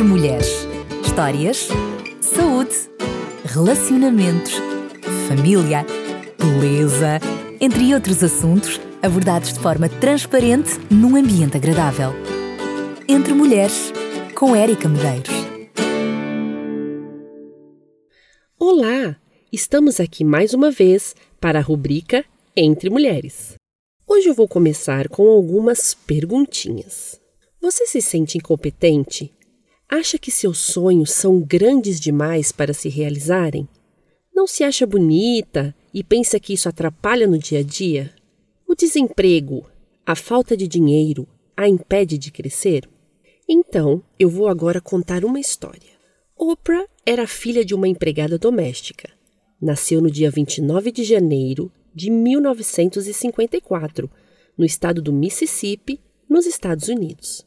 Entre Mulheres. Histórias, saúde, relacionamentos, família, beleza, entre outros assuntos abordados de forma transparente num ambiente agradável. Entre Mulheres, com Érica Medeiros. Olá! Estamos aqui mais uma vez para a rubrica Entre Mulheres. Hoje eu vou começar com algumas perguntinhas. Você se sente incompetente? Acha que seus sonhos são grandes demais para se realizarem? Não se acha bonita e pensa que isso atrapalha no dia a dia? O desemprego, a falta de dinheiro, a impede de crescer? Então, eu vou agora contar uma história. Oprah era filha de uma empregada doméstica. Nasceu no dia 29 de janeiro de 1954, no estado do Mississippi, nos Estados Unidos.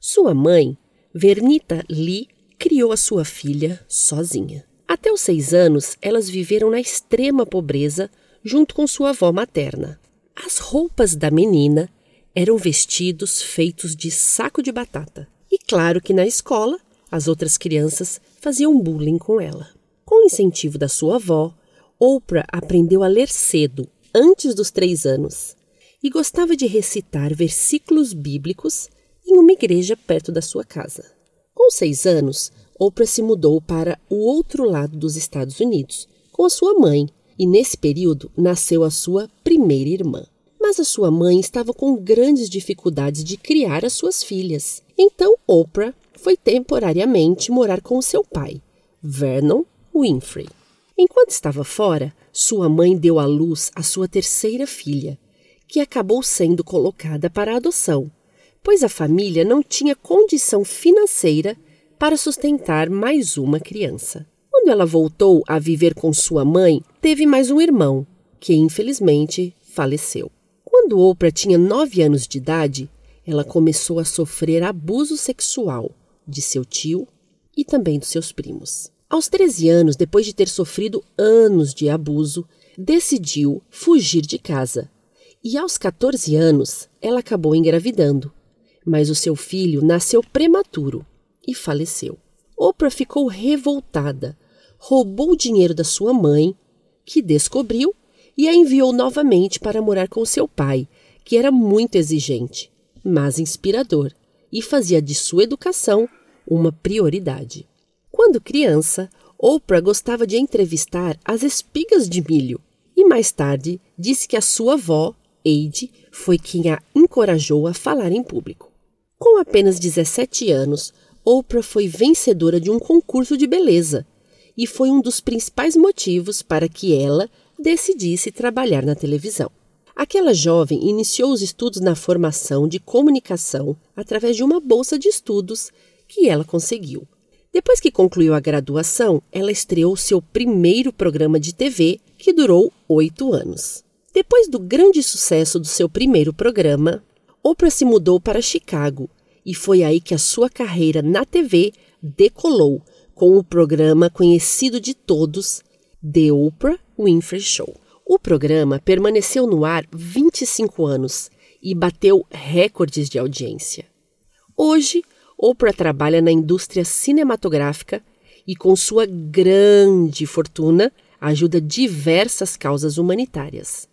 Sua mãe, Vernita Lee, criou a sua filha sozinha. Até os seis anos, elas viveram na extrema pobreza junto com sua avó materna. As roupas da menina eram vestidos feitos de saco de batata. E claro que na escola, as outras crianças faziam bullying com ela. Com o incentivo da sua avó, Oprah aprendeu a ler cedo, antes dos três anos, e gostava de recitar versículos bíblicos em uma igreja perto da sua casa. Com seis anos, Oprah se mudou para o outro lado dos Estados Unidos com a sua mãe, e nesse período nasceu a sua primeira irmã. Mas a sua mãe estava com grandes dificuldades de criar as suas filhas. Então Oprah foi temporariamente morar com seu pai, Vernon Winfrey. Enquanto estava fora, sua mãe deu à luz a sua terceira filha, que acabou sendo colocada para adoção, pois a família não tinha condição financeira para sustentar mais uma criança. Quando ela voltou a viver com sua mãe, teve mais um irmão, que infelizmente faleceu. Quando Oprah tinha nove anos de idade, ela começou a sofrer abuso sexual de seu tio e também dos seus primos. Aos 13 anos, depois de ter sofrido anos de abuso, decidiu fugir de casa. E aos 14 anos, ela acabou engravidando. Mas o seu filho nasceu prematuro e faleceu. Oprah ficou revoltada, roubou o dinheiro da sua mãe, que descobriu e a enviou novamente para morar com seu pai, que era muito exigente, mas inspirador, e fazia de sua educação uma prioridade. Quando criança, Oprah gostava de entrevistar as espigas de milho e mais tarde disse que a sua avó, Eide, foi quem a encorajou a falar em público. Com apenas 17 anos, Oprah foi vencedora de um concurso de beleza e foi um dos principais motivos para que ela decidisse trabalhar na televisão. Aquela jovem iniciou os estudos na formação de comunicação através de uma bolsa de estudos que ela conseguiu. Depois que concluiu a graduação, ela estreou seu primeiro programa de TV, que durou oito anos. Depois do grande sucesso do seu primeiro programa, Oprah se mudou para Chicago e foi aí que a sua carreira na TV decolou com o programa conhecido de todos, The Oprah Winfrey Show. O programa permaneceu no ar 25 anos e bateu recordes de audiência. Hoje, Oprah trabalha na indústria cinematográfica e, com sua grande fortuna, ajuda diversas causas humanitárias.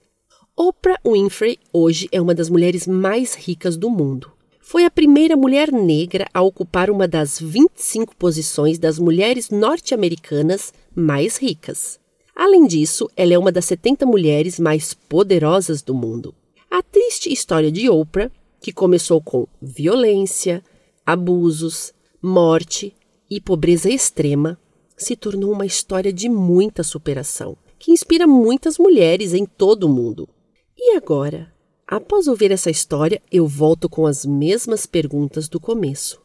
Oprah Winfrey hoje é uma das mulheres mais ricas do mundo. Foi a primeira mulher negra a ocupar uma das 25 posições das mulheres norte-americanas mais ricas. Além disso, ela é uma das 70 mulheres mais poderosas do mundo. A triste história de Oprah, que começou com violência, abusos, morte e pobreza extrema, se tornou uma história de muita superação, que inspira muitas mulheres em todo o mundo. E agora? Após ouvir essa história, eu volto com as mesmas perguntas do começo.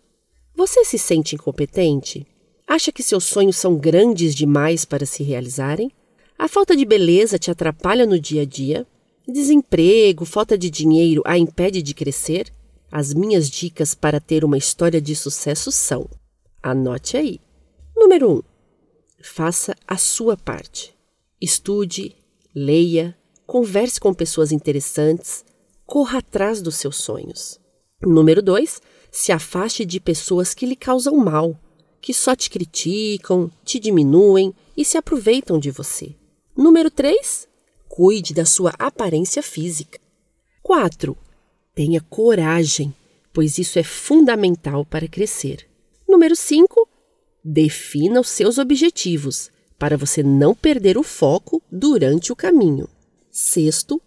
Você se sente incompetente? Acha que seus sonhos são grandes demais para se realizarem? A falta de beleza te atrapalha no dia a dia? Desemprego, falta de dinheiro a impede de crescer? As minhas dicas para ter uma história de sucesso são: anote aí. Número 1. Um, faça a sua parte. Estude, leia, converse com pessoas interessantes, corra atrás dos seus sonhos. Número 2. Se afaste de pessoas que lhe causam mal, que só te criticam, te diminuem e se aproveitam de você. Número 3. Cuide da sua aparência física. 4. Tenha coragem, pois isso é fundamental para crescer. Número 5. Defina os seus objetivos para você não perder o foco durante o caminho. Sexto,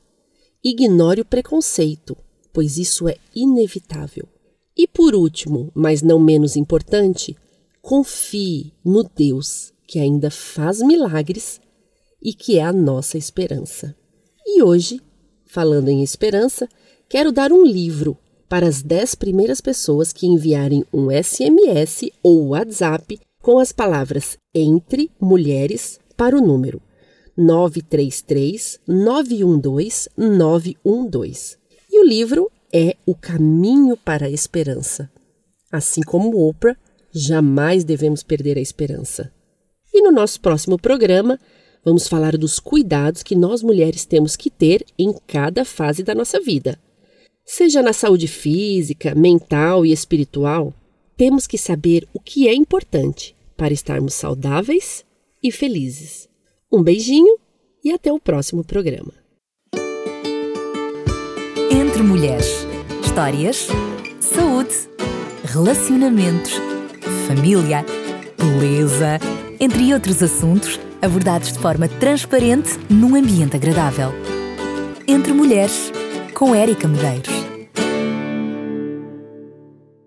ignore o preconceito, pois isso é inevitável. E por último, mas não menos importante, confie no Deus que ainda faz milagres e que é a nossa esperança. E hoje, falando em esperança, quero dar um livro para as 10 primeiras pessoas que enviarem um SMS ou WhatsApp com as palavras entre mulheres para o número 933 912 912. E o livro é O Caminho para a Esperança. Assim como Oprah, jamais devemos perder a esperança. E no nosso próximo programa, vamos falar dos cuidados que nós mulheres temos que ter em cada fase da nossa vida. Seja na saúde física, mental e espiritual, temos que saber o que é importante para estarmos saudáveis e felizes. Um beijinho e até o próximo programa. Entre Mulheres Histórias, saúde, relacionamentos, família, beleza, entre outros assuntos abordados de forma transparente num ambiente agradável. Entre Mulheres, com Érica Medeiros.